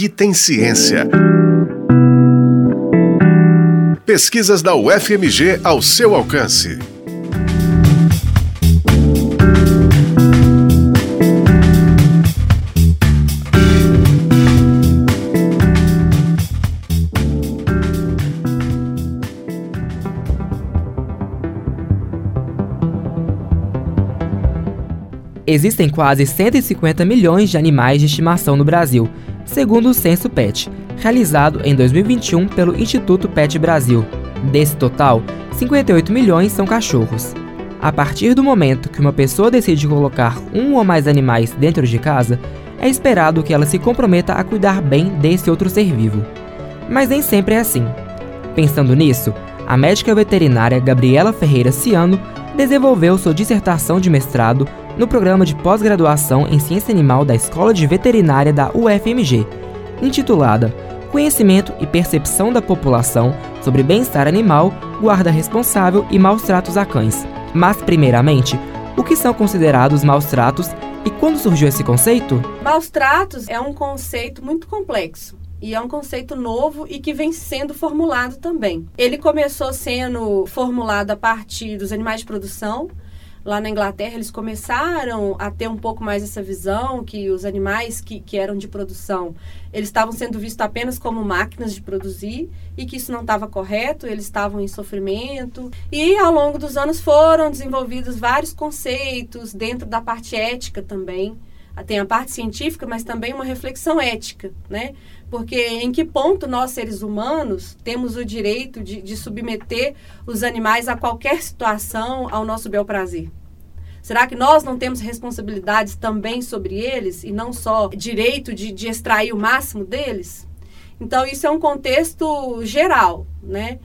aqui tem ciência. Pesquisas da UFMG ao seu alcance. Existem quase 150 milhões de animais de estimação no Brasil, segundo o Censo PET, realizado em 2021 pelo Instituto PET Brasil. Desse total, 58 milhões são cachorros. A partir do momento que uma pessoa decide colocar um ou mais animais dentro de casa, é esperado que ela se comprometa a cuidar bem desse outro ser vivo. Mas nem sempre é assim. Pensando nisso, a médica veterinária Gabriela Ferreira Ciano desenvolveu sua dissertação de mestrado no programa de pós-graduação em Ciência Animal da Escola de Veterinária da UFMG, intitulada Conhecimento e Percepção da População sobre Bem-Estar Animal, Guarda Responsável e Maus Tratos a Cães. Mas, primeiramente, o que são considerados maus tratos e quando surgiu esse conceito? Maus tratos é um conceito muito complexo. E é um conceito novo e que vem sendo formulado também. Ele começou sendo formulado a partir dos animais de produção, lá na Inglaterra eles começaram a ter um pouco mais essa visão que os animais que, que eram de produção eles estavam sendo vistos apenas como máquinas de produzir e que isso não estava correto, eles estavam em sofrimento. E ao longo dos anos foram desenvolvidos vários conceitos dentro da parte ética também. Tem a parte científica, mas também uma reflexão ética, né? Porque em que ponto nós, seres humanos, temos o direito de, de submeter os animais a qualquer situação ao nosso bel prazer? Será que nós não temos responsabilidades também sobre eles e não só direito de, de extrair o máximo deles? Então, isso é um contexto geral, né?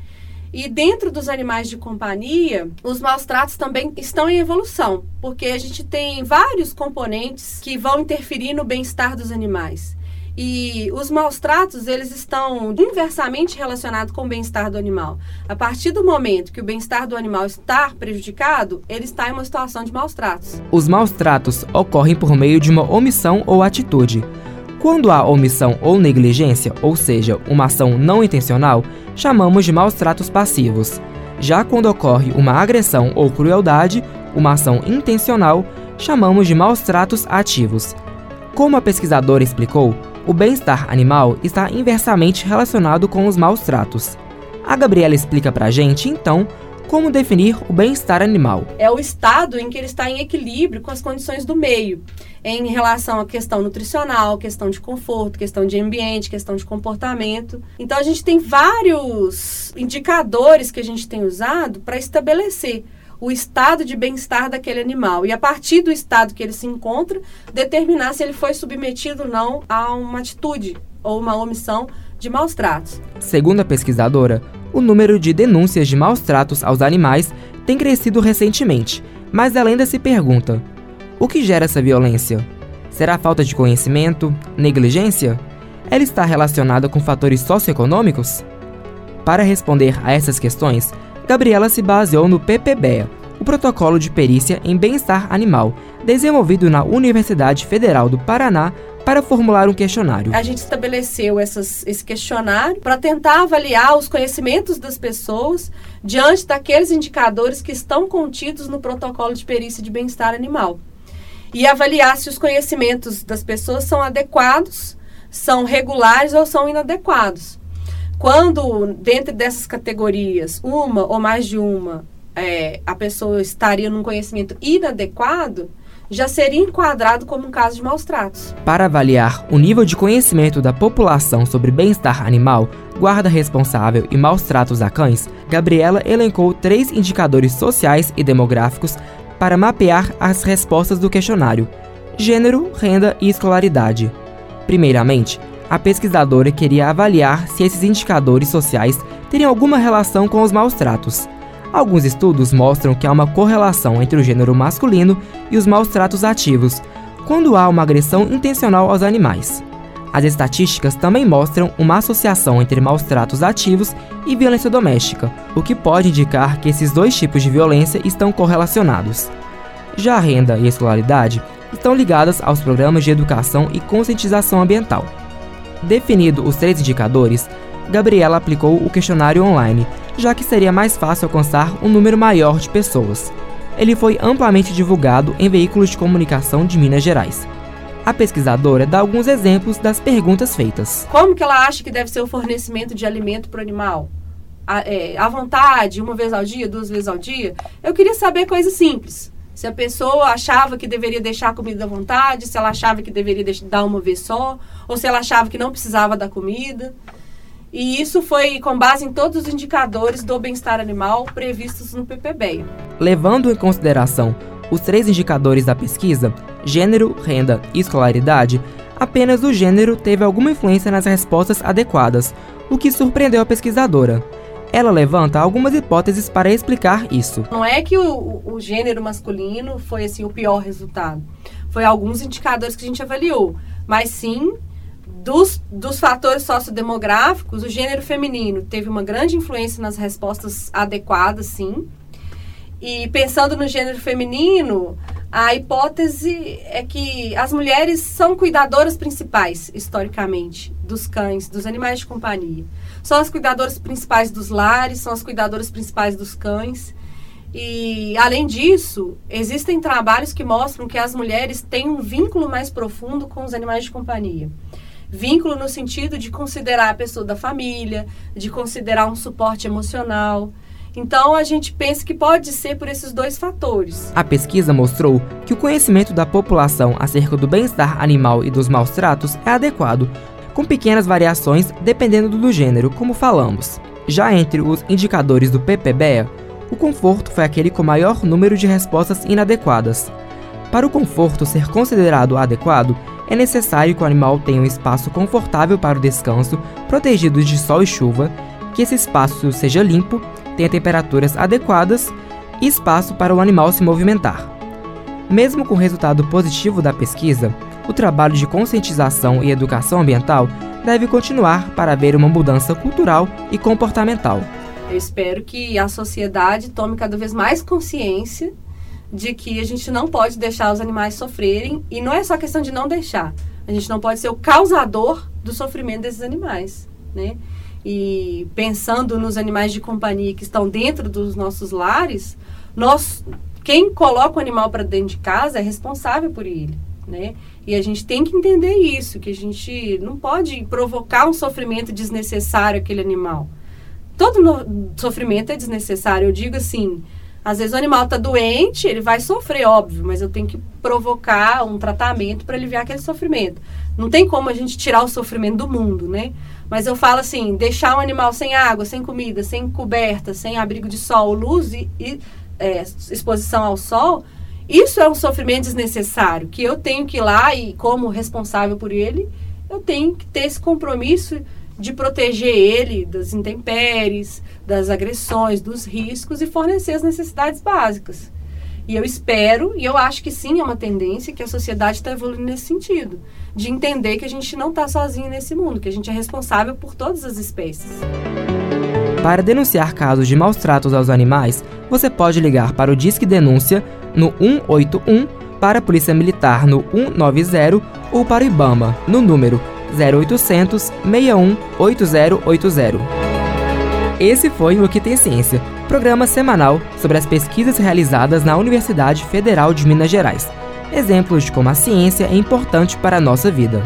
E dentro dos animais de companhia, os maus tratos também estão em evolução, porque a gente tem vários componentes que vão interferir no bem-estar dos animais. E os maus tratos, eles estão inversamente relacionados com o bem-estar do animal. A partir do momento que o bem-estar do animal está prejudicado, ele está em uma situação de maus tratos. Os maus tratos ocorrem por meio de uma omissão ou atitude. Quando há omissão ou negligência, ou seja, uma ação não intencional, chamamos de maus tratos passivos. Já quando ocorre uma agressão ou crueldade, uma ação intencional, chamamos de maus tratos ativos. Como a pesquisadora explicou, o bem-estar animal está inversamente relacionado com os maus tratos. A Gabriela explica pra gente, então, como definir o bem-estar animal. É o estado em que ele está em equilíbrio com as condições do meio, em relação à questão nutricional, questão de conforto, questão de ambiente, questão de comportamento. Então a gente tem vários indicadores que a gente tem usado para estabelecer o estado de bem-estar daquele animal e a partir do estado que ele se encontra, determinar se ele foi submetido ou não a uma atitude ou uma omissão de maus tratos. Segundo a pesquisadora, o número de denúncias de maus tratos aos animais tem crescido recentemente, mas ela ainda se pergunta: o que gera essa violência? Será falta de conhecimento? Negligência? Ela está relacionada com fatores socioeconômicos? Para responder a essas questões, Gabriela se baseou no PPBEA, o Protocolo de Perícia em Bem-Estar Animal, desenvolvido na Universidade Federal do Paraná para formular um questionário. A gente estabeleceu essas, esse questionário para tentar avaliar os conhecimentos das pessoas diante daqueles indicadores que estão contidos no protocolo de perícia de bem-estar animal. E avaliar se os conhecimentos das pessoas são adequados, são regulares ou são inadequados. Quando, dentro dessas categorias, uma ou mais de uma, é, a pessoa estaria num conhecimento inadequado, já seria enquadrado como um caso de maus tratos. Para avaliar o nível de conhecimento da população sobre bem-estar animal, guarda responsável e maus tratos a cães, Gabriela elencou três indicadores sociais e demográficos para mapear as respostas do questionário: gênero, renda e escolaridade. Primeiramente, a pesquisadora queria avaliar se esses indicadores sociais teriam alguma relação com os maus tratos. Alguns estudos mostram que há uma correlação entre o gênero masculino e os maus tratos ativos, quando há uma agressão intencional aos animais. As estatísticas também mostram uma associação entre maus tratos ativos e violência doméstica, o que pode indicar que esses dois tipos de violência estão correlacionados. Já a renda e a escolaridade estão ligadas aos programas de educação e conscientização ambiental. Definido os três indicadores, Gabriela aplicou o questionário online, já que seria mais fácil alcançar um número maior de pessoas. Ele foi amplamente divulgado em veículos de comunicação de Minas Gerais. A pesquisadora dá alguns exemplos das perguntas feitas. Como que ela acha que deve ser o fornecimento de alimento para o animal? À, é, à vontade, uma vez ao dia, duas vezes ao dia? Eu queria saber coisas simples. Se a pessoa achava que deveria deixar a comida à vontade, se ela achava que deveria dar uma vez só, ou se ela achava que não precisava da comida. E isso foi com base em todos os indicadores do bem-estar animal previstos no PPB. Levando em consideração os três indicadores da pesquisa, gênero, renda e escolaridade, apenas o gênero teve alguma influência nas respostas adequadas, o que surpreendeu a pesquisadora. Ela levanta algumas hipóteses para explicar isso. Não é que o, o gênero masculino foi assim o pior resultado. Foi alguns indicadores que a gente avaliou, mas sim dos, dos fatores sociodemográficos, o gênero feminino teve uma grande influência nas respostas adequadas, sim. E pensando no gênero feminino, a hipótese é que as mulheres são cuidadoras principais, historicamente, dos cães, dos animais de companhia. São as cuidadoras principais dos lares, são as cuidadoras principais dos cães. E, além disso, existem trabalhos que mostram que as mulheres têm um vínculo mais profundo com os animais de companhia. Vínculo no sentido de considerar a pessoa da família, de considerar um suporte emocional. Então a gente pensa que pode ser por esses dois fatores. A pesquisa mostrou que o conhecimento da população acerca do bem-estar animal e dos maus tratos é adequado, com pequenas variações dependendo do gênero, como falamos. Já entre os indicadores do PPBEA, o conforto foi aquele com maior número de respostas inadequadas. Para o conforto ser considerado adequado, é necessário que o animal tenha um espaço confortável para o descanso, protegido de sol e chuva, que esse espaço seja limpo, tenha temperaturas adequadas e espaço para o animal se movimentar. Mesmo com o resultado positivo da pesquisa, o trabalho de conscientização e educação ambiental deve continuar para haver uma mudança cultural e comportamental. Eu espero que a sociedade tome cada vez mais consciência de que a gente não pode deixar os animais sofrerem e não é só questão de não deixar. A gente não pode ser o causador do sofrimento desses animais, né? E pensando nos animais de companhia que estão dentro dos nossos lares, nós quem coloca o animal para dentro de casa é responsável por ele, né? E a gente tem que entender isso, que a gente não pode provocar um sofrimento desnecessário aquele animal. Todo sofrimento é desnecessário. Eu digo assim, às vezes o animal está doente, ele vai sofrer, óbvio, mas eu tenho que provocar um tratamento para aliviar aquele sofrimento. Não tem como a gente tirar o sofrimento do mundo, né? Mas eu falo assim, deixar um animal sem água, sem comida, sem coberta, sem abrigo de sol, luz e, e é, exposição ao sol, isso é um sofrimento desnecessário, que eu tenho que ir lá e, como responsável por ele, eu tenho que ter esse compromisso de proteger ele das intempéries, das agressões, dos riscos e fornecer as necessidades básicas. E eu espero, e eu acho que sim, é uma tendência que a sociedade está evoluindo nesse sentido, de entender que a gente não está sozinho nesse mundo, que a gente é responsável por todas as espécies. Para denunciar casos de maus tratos aos animais, você pode ligar para o Disque Denúncia no 181, para a Polícia Militar no 190 ou para o IBAMA no número 0800 61 8080. Esse foi o Que Tem Ciência, programa semanal sobre as pesquisas realizadas na Universidade Federal de Minas Gerais. Exemplos de como a ciência é importante para a nossa vida.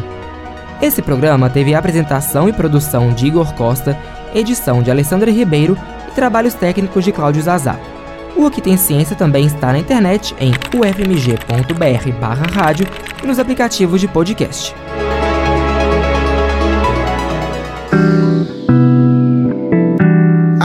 Esse programa teve apresentação e produção de Igor Costa, edição de Alessandra Ribeiro e trabalhos técnicos de Cláudio Zazá. O Que Tem Ciência também está na internet em ufmg.br/rádio e nos aplicativos de podcast.